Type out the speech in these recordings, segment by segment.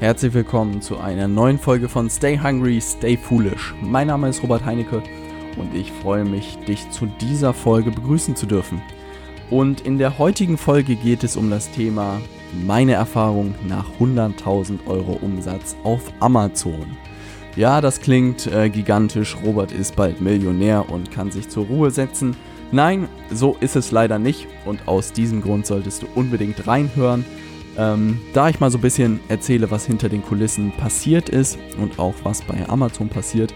Herzlich willkommen zu einer neuen Folge von Stay Hungry, Stay Foolish. Mein Name ist Robert Heinecke und ich freue mich, dich zu dieser Folge begrüßen zu dürfen. Und in der heutigen Folge geht es um das Thema meine Erfahrung nach 100.000 Euro Umsatz auf Amazon. Ja, das klingt äh, gigantisch. Robert ist bald Millionär und kann sich zur Ruhe setzen. Nein, so ist es leider nicht und aus diesem Grund solltest du unbedingt reinhören. Ähm, da ich mal so ein bisschen erzähle, was hinter den Kulissen passiert ist und auch was bei Amazon passiert.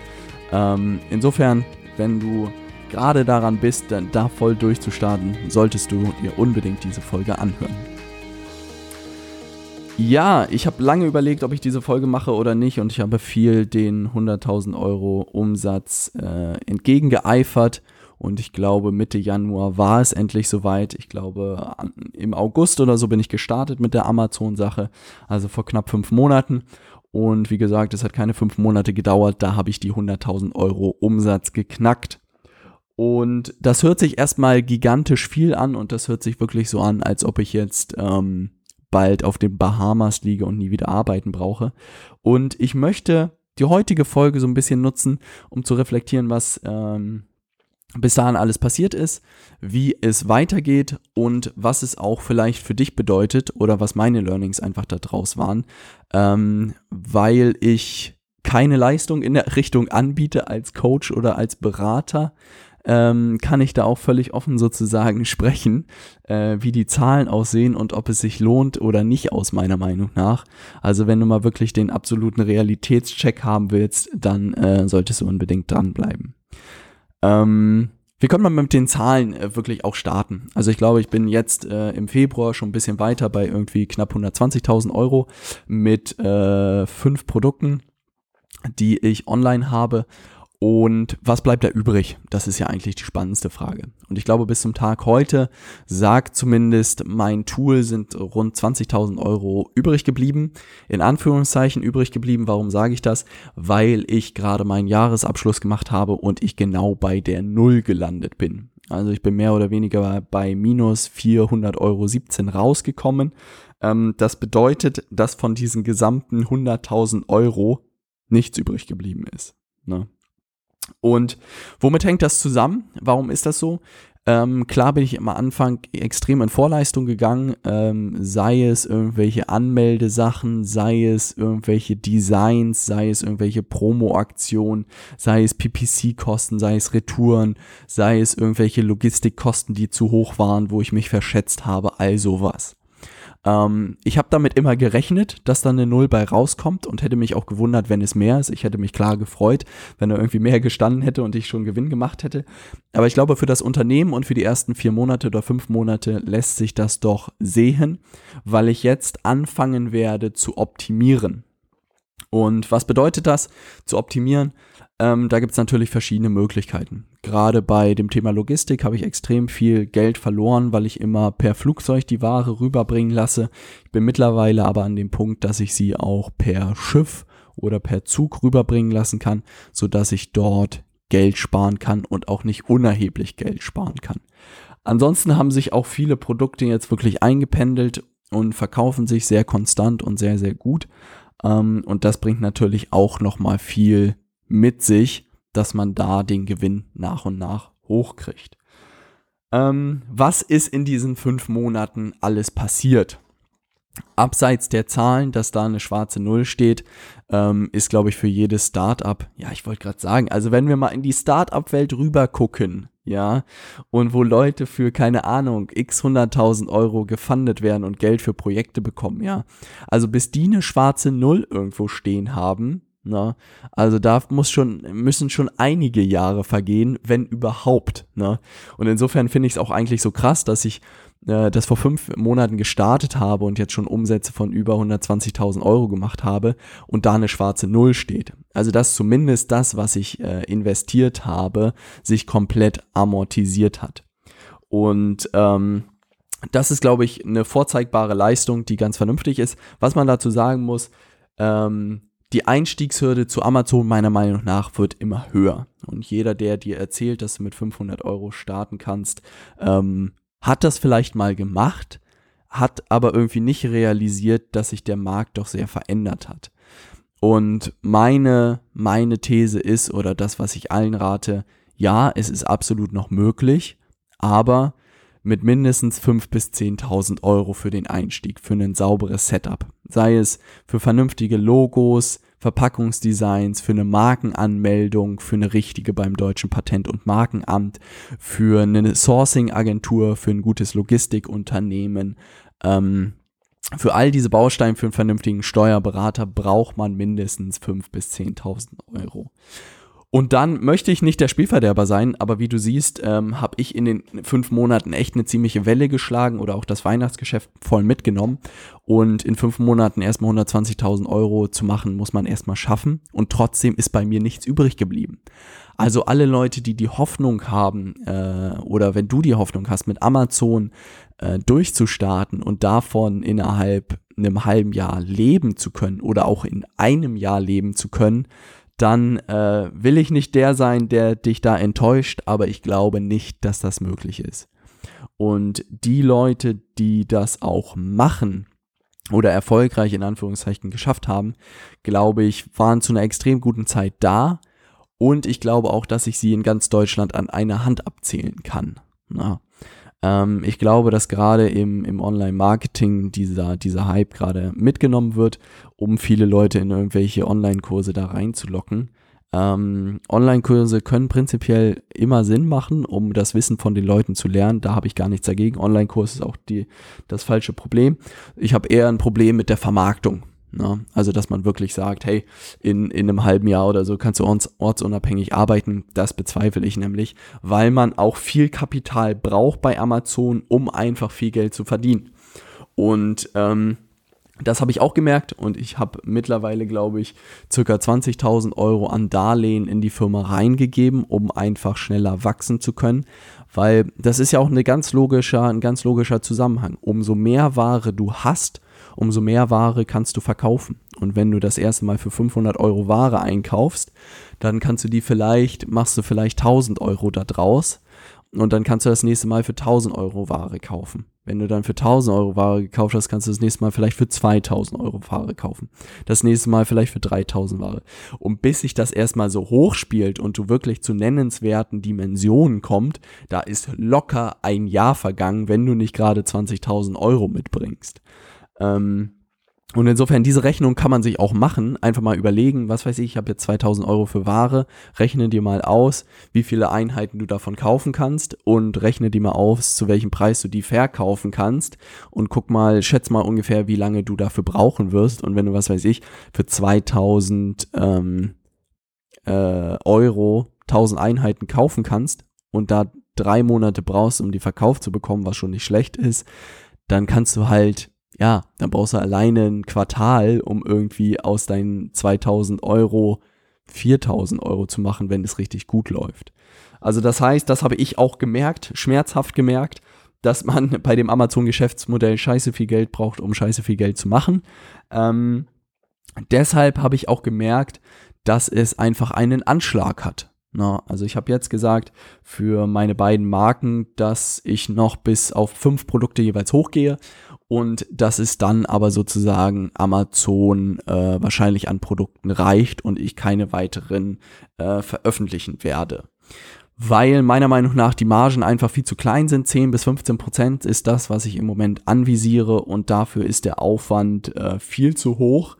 Ähm, insofern, wenn du gerade daran bist, dann da voll durchzustarten, solltest du dir unbedingt diese Folge anhören. Ja, ich habe lange überlegt, ob ich diese Folge mache oder nicht und ich habe viel den 100.000 Euro Umsatz äh, entgegengeeifert und ich glaube, Mitte Januar war es endlich soweit. Ich glaube, im August oder so bin ich gestartet mit der Amazon-Sache, also vor knapp fünf Monaten. Und wie gesagt, es hat keine fünf Monate gedauert, da habe ich die 100.000 Euro Umsatz geknackt. Und das hört sich erstmal gigantisch viel an und das hört sich wirklich so an, als ob ich jetzt ähm, bald auf den Bahamas liege und nie wieder arbeiten brauche. Und ich möchte die heutige Folge so ein bisschen nutzen, um zu reflektieren, was ähm, bis dahin alles passiert ist, wie es weitergeht und was es auch vielleicht für dich bedeutet oder was meine Learnings einfach da draus waren, ähm, weil ich keine Leistung in der Richtung anbiete als Coach oder als Berater, ähm, kann ich da auch völlig offen sozusagen sprechen, äh, wie die Zahlen aussehen und ob es sich lohnt oder nicht aus meiner Meinung nach. Also wenn du mal wirklich den absoluten Realitätscheck haben willst, dann äh, solltest du unbedingt dranbleiben. Ähm, wir können mal mit den Zahlen äh, wirklich auch starten. Also ich glaube, ich bin jetzt äh, im Februar schon ein bisschen weiter bei irgendwie knapp 120.000 Euro mit äh, fünf Produkten, die ich online habe. Und was bleibt da übrig? Das ist ja eigentlich die spannendste Frage. Und ich glaube, bis zum Tag heute sagt zumindest mein Tool sind rund 20.000 Euro übrig geblieben. In Anführungszeichen übrig geblieben. Warum sage ich das? Weil ich gerade meinen Jahresabschluss gemacht habe und ich genau bei der Null gelandet bin. Also ich bin mehr oder weniger bei minus 400,17 Euro rausgekommen. Ähm, das bedeutet, dass von diesen gesamten 100.000 Euro nichts übrig geblieben ist. Ne? Und womit hängt das zusammen? Warum ist das so? Ähm, klar bin ich am Anfang extrem in Vorleistung gegangen, ähm, sei es irgendwelche Anmeldesachen, sei es irgendwelche Designs, sei es irgendwelche Promo-Aktionen, sei es PPC-Kosten, sei es Retouren, sei es irgendwelche Logistikkosten, die zu hoch waren, wo ich mich verschätzt habe, all sowas. Ähm, ich habe damit immer gerechnet, dass da eine Null bei rauskommt und hätte mich auch gewundert, wenn es mehr ist. Ich hätte mich klar gefreut, wenn da irgendwie mehr gestanden hätte und ich schon Gewinn gemacht hätte. Aber ich glaube, für das Unternehmen und für die ersten vier Monate oder fünf Monate lässt sich das doch sehen, weil ich jetzt anfangen werde zu optimieren. Und was bedeutet das, zu optimieren? Ähm, da gibt es natürlich verschiedene Möglichkeiten. Gerade bei dem Thema Logistik habe ich extrem viel Geld verloren, weil ich immer per Flugzeug die Ware rüberbringen lasse. Ich bin mittlerweile aber an dem Punkt, dass ich sie auch per Schiff oder per Zug rüberbringen lassen kann, sodass ich dort Geld sparen kann und auch nicht unerheblich Geld sparen kann. Ansonsten haben sich auch viele Produkte jetzt wirklich eingependelt und verkaufen sich sehr konstant und sehr, sehr gut. Ähm, und das bringt natürlich auch nochmal viel mit sich, dass man da den Gewinn nach und nach hochkriegt. Ähm, was ist in diesen fünf Monaten alles passiert? Abseits der Zahlen, dass da eine schwarze Null steht, ähm, ist, glaube ich, für jedes Startup, ja, ich wollte gerade sagen, also wenn wir mal in die Startup-Welt rüber gucken, ja, und wo Leute für, keine Ahnung, x 100.000 Euro gefundet werden und Geld für Projekte bekommen, ja, also bis die eine schwarze Null irgendwo stehen haben, Ne? Also da muss schon, müssen schon einige Jahre vergehen, wenn überhaupt. Ne? Und insofern finde ich es auch eigentlich so krass, dass ich äh, das vor fünf Monaten gestartet habe und jetzt schon Umsätze von über 120.000 Euro gemacht habe und da eine schwarze Null steht. Also dass zumindest das, was ich äh, investiert habe, sich komplett amortisiert hat. Und ähm, das ist, glaube ich, eine vorzeigbare Leistung, die ganz vernünftig ist. Was man dazu sagen muss, ähm, die Einstiegshürde zu Amazon meiner Meinung nach wird immer höher. Und jeder, der dir erzählt, dass du mit 500 Euro starten kannst, ähm, hat das vielleicht mal gemacht, hat aber irgendwie nicht realisiert, dass sich der Markt doch sehr verändert hat. Und meine, meine These ist, oder das, was ich allen rate, ja, es ist absolut noch möglich, aber mit mindestens 5.000 bis 10.000 Euro für den Einstieg, für ein sauberes Setup. Sei es für vernünftige Logos, Verpackungsdesigns, für eine Markenanmeldung, für eine richtige beim deutschen Patent- und Markenamt, für eine Sourcing-Agentur, für ein gutes Logistikunternehmen. Ähm, für all diese Bausteine für einen vernünftigen Steuerberater braucht man mindestens 5.000 bis 10.000 Euro. Und dann möchte ich nicht der Spielverderber sein, aber wie du siehst, ähm, habe ich in den fünf Monaten echt eine ziemliche Welle geschlagen oder auch das Weihnachtsgeschäft voll mitgenommen. Und in fünf Monaten erstmal 120.000 Euro zu machen, muss man erstmal schaffen. Und trotzdem ist bei mir nichts übrig geblieben. Also alle Leute, die die Hoffnung haben, äh, oder wenn du die Hoffnung hast, mit Amazon äh, durchzustarten und davon innerhalb einem halben Jahr leben zu können oder auch in einem Jahr leben zu können, dann äh, will ich nicht der sein, der dich da enttäuscht, aber ich glaube nicht, dass das möglich ist. Und die Leute, die das auch machen oder erfolgreich in Anführungszeichen geschafft haben, glaube ich, waren zu einer extrem guten Zeit da. Und ich glaube auch, dass ich sie in ganz Deutschland an einer Hand abzählen kann. Na, ähm, ich glaube, dass gerade im, im Online-Marketing dieser, dieser Hype gerade mitgenommen wird, um viele Leute in irgendwelche Online-Kurse da reinzulocken. Ähm, Online-Kurse können prinzipiell immer Sinn machen, um das Wissen von den Leuten zu lernen. Da habe ich gar nichts dagegen. Online-Kurs ist auch die, das falsche Problem. Ich habe eher ein Problem mit der Vermarktung. Ne? Also, dass man wirklich sagt, hey, in, in einem halben Jahr oder so kannst du orts, ortsunabhängig arbeiten. Das bezweifle ich nämlich, weil man auch viel Kapital braucht bei Amazon, um einfach viel Geld zu verdienen. Und ähm, das habe ich auch gemerkt und ich habe mittlerweile, glaube ich, circa 20.000 Euro an Darlehen in die Firma reingegeben, um einfach schneller wachsen zu können, weil das ist ja auch eine ganz logischer, ein ganz logischer Zusammenhang. Umso mehr Ware du hast, umso mehr Ware kannst du verkaufen. Und wenn du das erste Mal für 500 Euro Ware einkaufst, dann kannst du die vielleicht, machst du vielleicht 1000 Euro da draus und dann kannst du das nächste Mal für 1000 Euro Ware kaufen. Wenn du dann für 1000 Euro Ware gekauft hast, kannst du das nächste Mal vielleicht für 2000 Euro Ware kaufen. Das nächste Mal vielleicht für 3000 Ware. Und bis sich das erstmal so hoch spielt und du wirklich zu nennenswerten Dimensionen kommt, da ist locker ein Jahr vergangen, wenn du nicht gerade 20.000 Euro mitbringst. Ähm, und insofern, diese Rechnung kann man sich auch machen. Einfach mal überlegen, was weiß ich, ich habe jetzt 2000 Euro für Ware. Rechne dir mal aus, wie viele Einheiten du davon kaufen kannst und rechne dir mal aus, zu welchem Preis du die verkaufen kannst. Und guck mal, schätz mal ungefähr, wie lange du dafür brauchen wirst. Und wenn du, was weiß ich, für 2000 ähm, äh, Euro 1000 Einheiten kaufen kannst und da drei Monate brauchst, um die verkauft zu bekommen, was schon nicht schlecht ist, dann kannst du halt ja, dann brauchst du alleine ein Quartal, um irgendwie aus deinen 2000 Euro 4000 Euro zu machen, wenn es richtig gut läuft. Also das heißt, das habe ich auch gemerkt, schmerzhaft gemerkt, dass man bei dem Amazon-Geschäftsmodell scheiße viel Geld braucht, um scheiße viel Geld zu machen. Ähm, deshalb habe ich auch gemerkt, dass es einfach einen Anschlag hat. Na, also ich habe jetzt gesagt für meine beiden Marken, dass ich noch bis auf fünf Produkte jeweils hochgehe und dass es dann aber sozusagen Amazon äh, wahrscheinlich an Produkten reicht und ich keine weiteren äh, veröffentlichen werde. Weil meiner Meinung nach die Margen einfach viel zu klein sind. 10 bis 15 Prozent ist das, was ich im Moment anvisiere und dafür ist der Aufwand äh, viel zu hoch.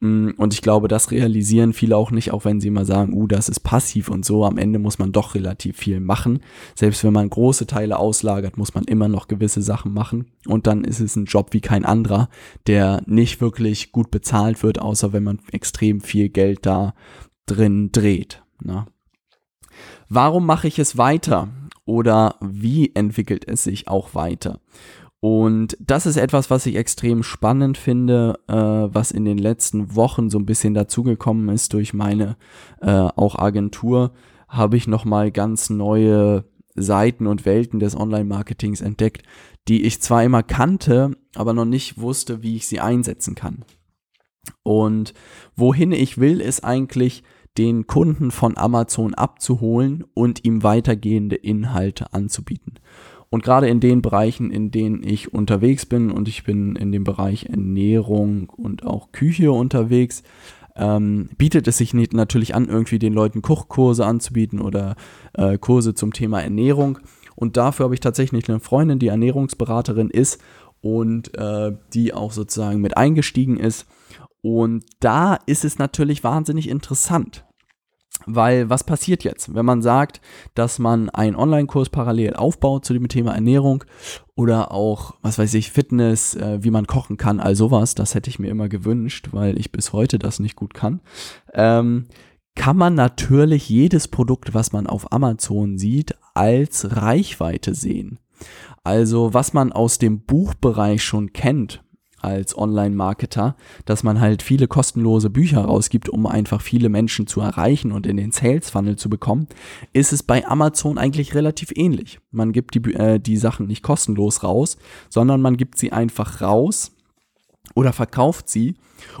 Mm, und ich glaube, das realisieren viele auch nicht, auch wenn sie immer sagen, uh, das ist passiv und so. Am Ende muss man doch relativ viel machen. Selbst wenn man große Teile auslagert, muss man immer noch gewisse Sachen machen. Und dann ist es ein Job wie kein anderer, der nicht wirklich gut bezahlt wird, außer wenn man extrem viel Geld da drin dreht. Ne? Warum mache ich es weiter? Oder wie entwickelt es sich auch weiter? Und das ist etwas, was ich extrem spannend finde, äh, was in den letzten Wochen so ein bisschen dazugekommen ist durch meine äh, auch Agentur, habe ich nochmal ganz neue Seiten und Welten des Online-Marketings entdeckt, die ich zwar immer kannte, aber noch nicht wusste, wie ich sie einsetzen kann. Und wohin ich will, ist eigentlich den Kunden von Amazon abzuholen und ihm weitergehende Inhalte anzubieten. Und gerade in den Bereichen, in denen ich unterwegs bin, und ich bin in dem Bereich Ernährung und auch Küche unterwegs, ähm, bietet es sich nicht, natürlich an, irgendwie den Leuten Kochkurse anzubieten oder äh, Kurse zum Thema Ernährung. Und dafür habe ich tatsächlich eine Freundin, die Ernährungsberaterin ist und äh, die auch sozusagen mit eingestiegen ist. Und da ist es natürlich wahnsinnig interessant. Weil was passiert jetzt, wenn man sagt, dass man einen Online-Kurs parallel aufbaut zu dem Thema Ernährung oder auch, was weiß ich, Fitness, äh, wie man kochen kann, all sowas, das hätte ich mir immer gewünscht, weil ich bis heute das nicht gut kann, ähm, kann man natürlich jedes Produkt, was man auf Amazon sieht, als Reichweite sehen. Also was man aus dem Buchbereich schon kennt, als Online-Marketer, dass man halt viele kostenlose Bücher rausgibt, um einfach viele Menschen zu erreichen und in den Sales-Funnel zu bekommen, ist es bei Amazon eigentlich relativ ähnlich. Man gibt die, äh, die Sachen nicht kostenlos raus, sondern man gibt sie einfach raus oder verkauft sie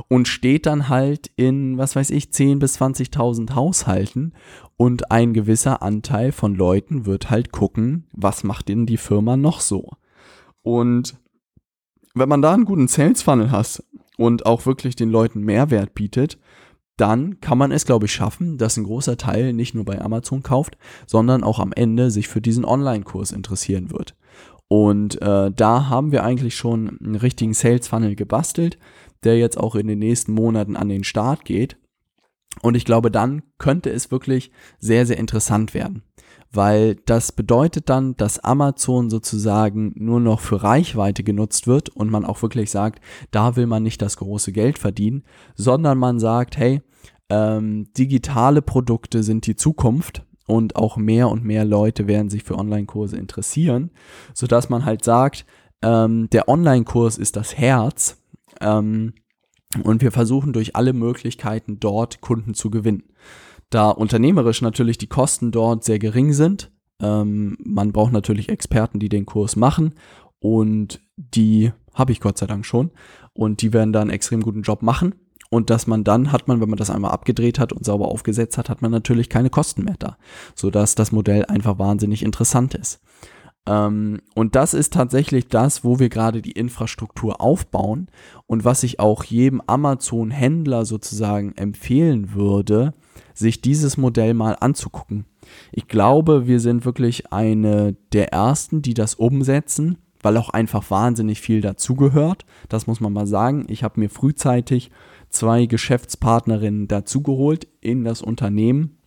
und steht dann halt in, was weiß ich, 10.000 bis 20.000 Haushalten und ein gewisser Anteil von Leuten wird halt gucken, was macht denn die Firma noch so. Und wenn man da einen guten Sales Funnel hat und auch wirklich den Leuten Mehrwert bietet, dann kann man es, glaube ich, schaffen, dass ein großer Teil nicht nur bei Amazon kauft, sondern auch am Ende sich für diesen Online-Kurs interessieren wird. Und äh, da haben wir eigentlich schon einen richtigen Sales Funnel gebastelt, der jetzt auch in den nächsten Monaten an den Start geht. Und ich glaube, dann könnte es wirklich sehr, sehr interessant werden weil das bedeutet dann, dass Amazon sozusagen nur noch für Reichweite genutzt wird und man auch wirklich sagt, da will man nicht das große Geld verdienen, sondern man sagt, hey, ähm, digitale Produkte sind die Zukunft und auch mehr und mehr Leute werden sich für Online-Kurse interessieren, sodass man halt sagt, ähm, der Online-Kurs ist das Herz ähm, und wir versuchen durch alle Möglichkeiten dort Kunden zu gewinnen da unternehmerisch natürlich die Kosten dort sehr gering sind. Ähm, man braucht natürlich Experten, die den Kurs machen und die habe ich Gott sei Dank schon und die werden da einen extrem guten Job machen und dass man dann hat man, wenn man das einmal abgedreht hat und sauber aufgesetzt hat, hat man natürlich keine Kosten mehr da, sodass das Modell einfach wahnsinnig interessant ist. Ähm, und das ist tatsächlich das, wo wir gerade die Infrastruktur aufbauen und was ich auch jedem Amazon-Händler sozusagen empfehlen würde, sich dieses Modell mal anzugucken. Ich glaube, wir sind wirklich eine der ersten, die das umsetzen, weil auch einfach wahnsinnig viel dazugehört. Das muss man mal sagen. Ich habe mir frühzeitig zwei Geschäftspartnerinnen dazugeholt in das Unternehmen,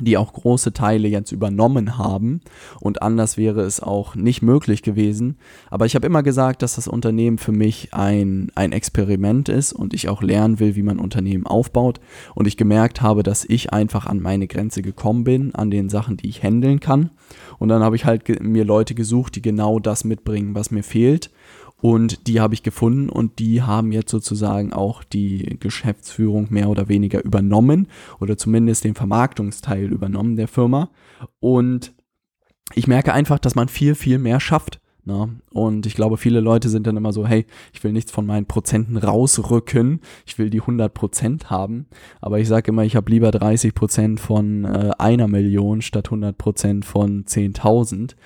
die auch große Teile jetzt übernommen haben und anders wäre es auch nicht möglich gewesen. Aber ich habe immer gesagt, dass das Unternehmen für mich ein, ein Experiment ist und ich auch lernen will, wie man Unternehmen aufbaut und ich gemerkt habe, dass ich einfach an meine Grenze gekommen bin, an den Sachen, die ich handeln kann. Und dann habe ich halt mir Leute gesucht, die genau das mitbringen, was mir fehlt und die habe ich gefunden und die haben jetzt sozusagen auch die Geschäftsführung mehr oder weniger übernommen oder zumindest den Vermarktungsteil übernommen der Firma. Und ich merke einfach, dass man viel, viel mehr schafft. Na? Ne? Und ich glaube, viele Leute sind dann immer so, hey, ich will nichts von meinen Prozenten rausrücken, ich will die 100 Prozent haben. Aber ich sage immer, ich habe lieber 30 Prozent von äh, einer Million statt 100 Prozent von 10.000.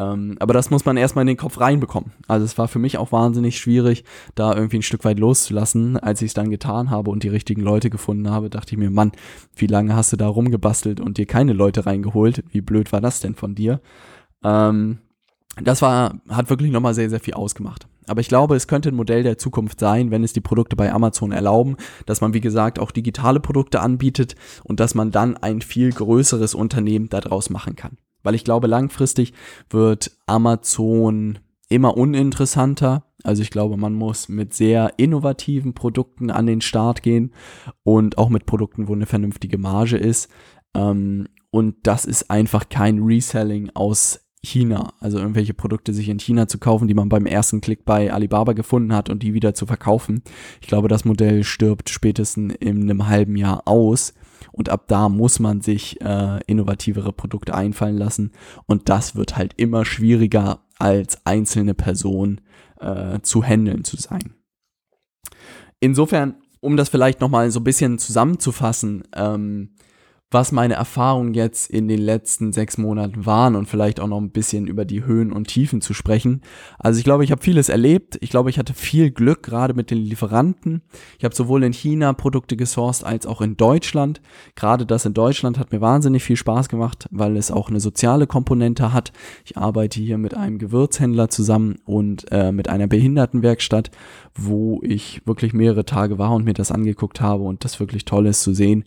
Ähm, aber das muss man erstmal in den Kopf reinbekommen. Also es war für mich auch wahnsinnig schwierig, da irgendwie ein Stück weit loszulassen. Als ich es dann getan habe und die richtigen Leute gefunden habe, dachte ich mir, Mann, wie lange hast du da rumgebastelt und dir keine Leute reingeholt? Wie blöd war das denn von dir? Ähm, das war, hat wirklich nochmal sehr, sehr viel ausgemacht. Aber ich glaube, es könnte ein Modell der Zukunft sein, wenn es die Produkte bei Amazon erlauben, dass man, wie gesagt, auch digitale Produkte anbietet und dass man dann ein viel größeres Unternehmen daraus machen kann. Weil ich glaube, langfristig wird Amazon immer uninteressanter. Also ich glaube, man muss mit sehr innovativen Produkten an den Start gehen und auch mit Produkten, wo eine vernünftige Marge ist. Ähm, und das ist einfach kein Reselling aus China, also irgendwelche Produkte sich in China zu kaufen, die man beim ersten Klick bei Alibaba gefunden hat und die wieder zu verkaufen. Ich glaube, das Modell stirbt spätestens in einem halben Jahr aus und ab da muss man sich äh, innovativere Produkte einfallen lassen und das wird halt immer schwieriger als einzelne Person äh, zu handeln zu sein. Insofern, um das vielleicht nochmal so ein bisschen zusammenzufassen, ähm, was meine Erfahrungen jetzt in den letzten sechs Monaten waren und vielleicht auch noch ein bisschen über die Höhen und Tiefen zu sprechen. Also ich glaube, ich habe vieles erlebt. Ich glaube, ich hatte viel Glück gerade mit den Lieferanten. Ich habe sowohl in China Produkte gesourced als auch in Deutschland. Gerade das in Deutschland hat mir wahnsinnig viel Spaß gemacht, weil es auch eine soziale Komponente hat. Ich arbeite hier mit einem Gewürzhändler zusammen und äh, mit einer Behindertenwerkstatt, wo ich wirklich mehrere Tage war und mir das angeguckt habe und das wirklich toll ist zu sehen,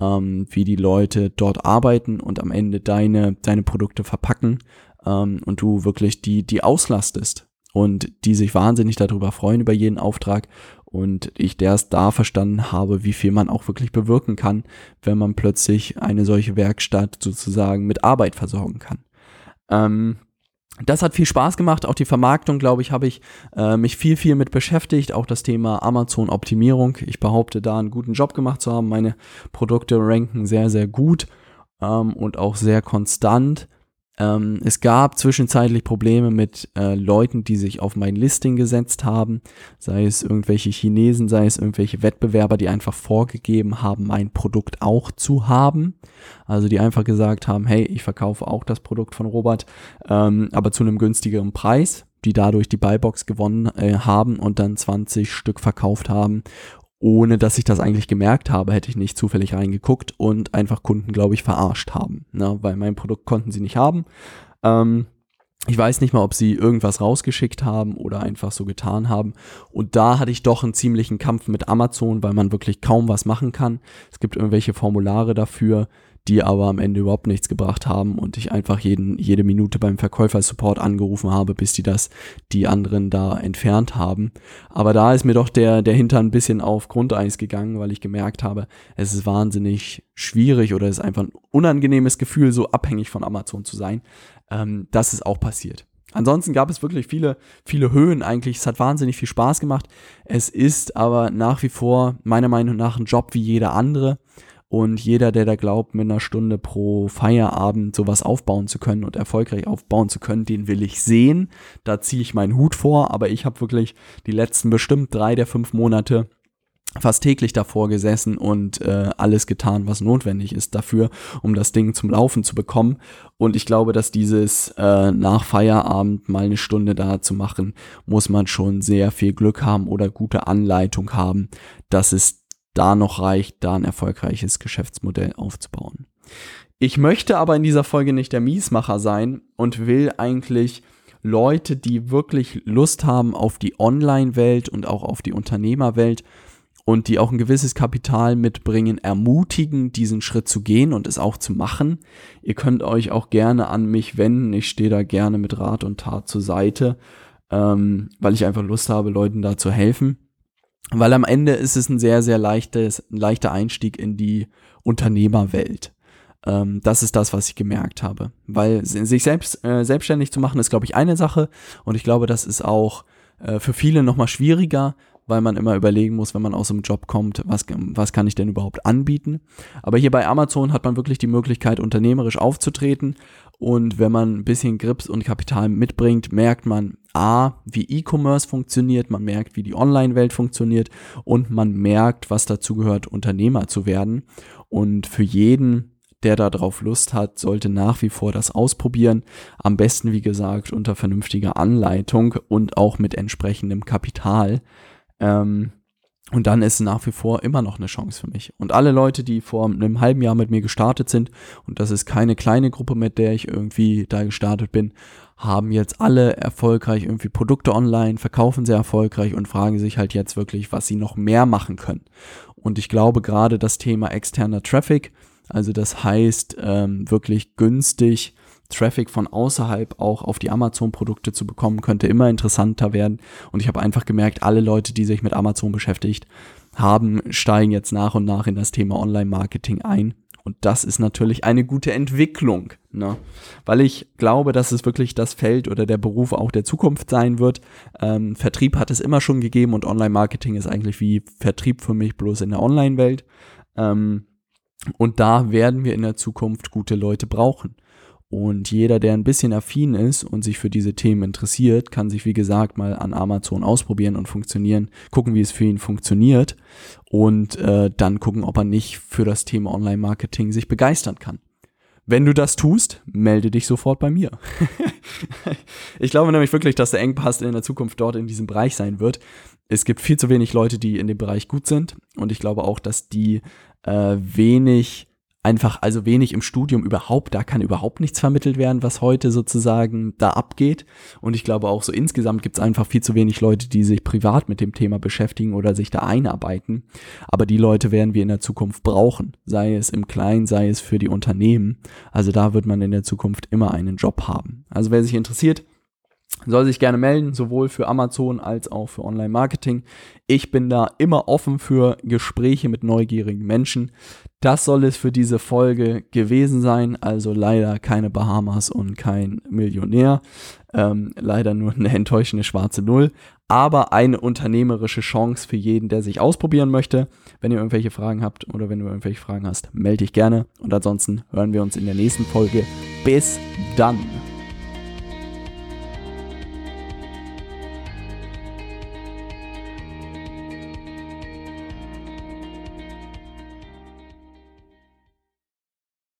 ähm, wie die Leute dort arbeiten und am Ende deine, deine Produkte verpacken ähm, und du wirklich die, die auslastest und die sich wahnsinnig darüber freuen über jeden Auftrag und ich erst da verstanden habe, wie viel man auch wirklich bewirken kann, wenn man plötzlich eine solche Werkstatt sozusagen mit Arbeit versorgen kann. Ähm, das hat viel Spaß gemacht. Auch die Vermarktung, glaube ich, habe ich äh, mich viel, viel mit beschäftigt. Auch das Thema Amazon-Optimierung. Ich behaupte, da einen guten Job gemacht zu haben. Meine Produkte ranken sehr, sehr gut ähm, und auch sehr konstant. Ähm, es gab zwischenzeitlich Probleme mit äh, Leuten, die sich auf mein Listing gesetzt haben, sei es irgendwelche Chinesen, sei es irgendwelche Wettbewerber, die einfach vorgegeben haben, mein Produkt auch zu haben. Also die einfach gesagt haben, hey, ich verkaufe auch das Produkt von Robert, ähm, aber zu einem günstigeren Preis die dadurch die Buybox gewonnen äh, haben und dann 20 Stück verkauft haben ohne dass ich das eigentlich gemerkt habe, hätte ich nicht zufällig reingeguckt und einfach Kunden, glaube ich, verarscht haben. Ne? Weil mein Produkt konnten sie nicht haben. Ähm, ich weiß nicht mal, ob sie irgendwas rausgeschickt haben oder einfach so getan haben. Und da hatte ich doch einen ziemlichen Kampf mit Amazon, weil man wirklich kaum was machen kann. Es gibt irgendwelche Formulare dafür, die aber am Ende überhaupt nichts gebracht haben und ich einfach jeden, jede Minute beim Verkäufersupport angerufen habe, bis die das, die anderen da entfernt haben. Aber da ist mir doch der, der Hintern ein bisschen auf Grundeis gegangen, weil ich gemerkt habe, es ist wahnsinnig schwierig oder es ist einfach ein unangenehmes Gefühl, so abhängig von Amazon zu sein. Ähm, das ist auch passiert. Ansonsten gab es wirklich viele, viele Höhen eigentlich. Es hat wahnsinnig viel Spaß gemacht. Es ist aber nach wie vor meiner Meinung nach ein Job wie jeder andere. Und jeder, der da glaubt, mit einer Stunde pro Feierabend sowas aufbauen zu können und erfolgreich aufbauen zu können, den will ich sehen. Da ziehe ich meinen Hut vor, aber ich habe wirklich die letzten bestimmt drei der fünf Monate fast täglich davor gesessen und äh, alles getan, was notwendig ist dafür, um das Ding zum Laufen zu bekommen. Und ich glaube, dass dieses äh, nach Feierabend mal eine Stunde da zu machen, muss man schon sehr viel Glück haben oder gute Anleitung haben, dass es da noch reicht, da ein erfolgreiches Geschäftsmodell aufzubauen. Ich möchte aber in dieser Folge nicht der Miesmacher sein und will eigentlich Leute, die wirklich Lust haben auf die Online-Welt und auch auf die Unternehmerwelt und die auch ein gewisses Kapital mitbringen, ermutigen, diesen Schritt zu gehen und es auch zu machen. Ihr könnt euch auch gerne an mich wenden. Ich stehe da gerne mit Rat und Tat zur Seite, ähm, weil ich einfach Lust habe, Leuten da zu helfen. Weil am Ende ist es ein sehr, sehr leichtes, ein leichter Einstieg in die Unternehmerwelt. Ähm, das ist das, was ich gemerkt habe. Weil sich selbst äh, selbstständig zu machen, ist, glaube ich, eine Sache. Und ich glaube, das ist auch äh, für viele nochmal schwieriger, weil man immer überlegen muss, wenn man aus einem Job kommt, was, was kann ich denn überhaupt anbieten. Aber hier bei Amazon hat man wirklich die Möglichkeit, unternehmerisch aufzutreten und wenn man ein bisschen Grips und Kapital mitbringt, merkt man A, wie E-Commerce funktioniert, man merkt, wie die Online-Welt funktioniert und man merkt, was dazu gehört, Unternehmer zu werden. Und für jeden, der darauf Lust hat, sollte nach wie vor das ausprobieren. Am besten, wie gesagt, unter vernünftiger Anleitung und auch mit entsprechendem Kapital. Ähm, und dann ist nach wie vor immer noch eine Chance für mich. Und alle Leute, die vor einem halben Jahr mit mir gestartet sind, und das ist keine kleine Gruppe, mit der ich irgendwie da gestartet bin, haben jetzt alle erfolgreich irgendwie Produkte online, verkaufen sehr erfolgreich und fragen sich halt jetzt wirklich, was sie noch mehr machen können. Und ich glaube gerade das Thema externer Traffic, also das heißt ähm, wirklich günstig Traffic von außerhalb auch auf die Amazon-Produkte zu bekommen, könnte immer interessanter werden. Und ich habe einfach gemerkt, alle Leute, die sich mit Amazon beschäftigt haben, steigen jetzt nach und nach in das Thema Online-Marketing ein. Und das ist natürlich eine gute Entwicklung, ne? weil ich glaube, dass es wirklich das Feld oder der Beruf auch der Zukunft sein wird. Ähm, Vertrieb hat es immer schon gegeben und Online-Marketing ist eigentlich wie Vertrieb für mich bloß in der Online-Welt. Ähm, und da werden wir in der Zukunft gute Leute brauchen. Und jeder, der ein bisschen affin ist und sich für diese Themen interessiert, kann sich, wie gesagt, mal an Amazon ausprobieren und funktionieren, gucken, wie es für ihn funktioniert und äh, dann gucken, ob er nicht für das Thema Online-Marketing sich begeistern kann. Wenn du das tust, melde dich sofort bei mir. ich glaube nämlich wirklich, dass der Engpass in der Zukunft dort in diesem Bereich sein wird. Es gibt viel zu wenig Leute, die in dem Bereich gut sind und ich glaube auch, dass die äh, wenig einfach also wenig im Studium überhaupt, da kann überhaupt nichts vermittelt werden, was heute sozusagen da abgeht. Und ich glaube auch so insgesamt gibt es einfach viel zu wenig Leute, die sich privat mit dem Thema beschäftigen oder sich da einarbeiten. Aber die Leute werden wir in der Zukunft brauchen, sei es im Kleinen, sei es für die Unternehmen. Also da wird man in der Zukunft immer einen Job haben. Also wer sich interessiert, soll sich gerne melden, sowohl für Amazon als auch für Online-Marketing. Ich bin da immer offen für Gespräche mit neugierigen Menschen. Das soll es für diese Folge gewesen sein. Also leider keine Bahamas und kein Millionär. Ähm, leider nur eine enttäuschende schwarze Null. Aber eine unternehmerische Chance für jeden, der sich ausprobieren möchte. Wenn ihr irgendwelche Fragen habt oder wenn du irgendwelche Fragen hast, melde dich gerne. Und ansonsten hören wir uns in der nächsten Folge. Bis dann.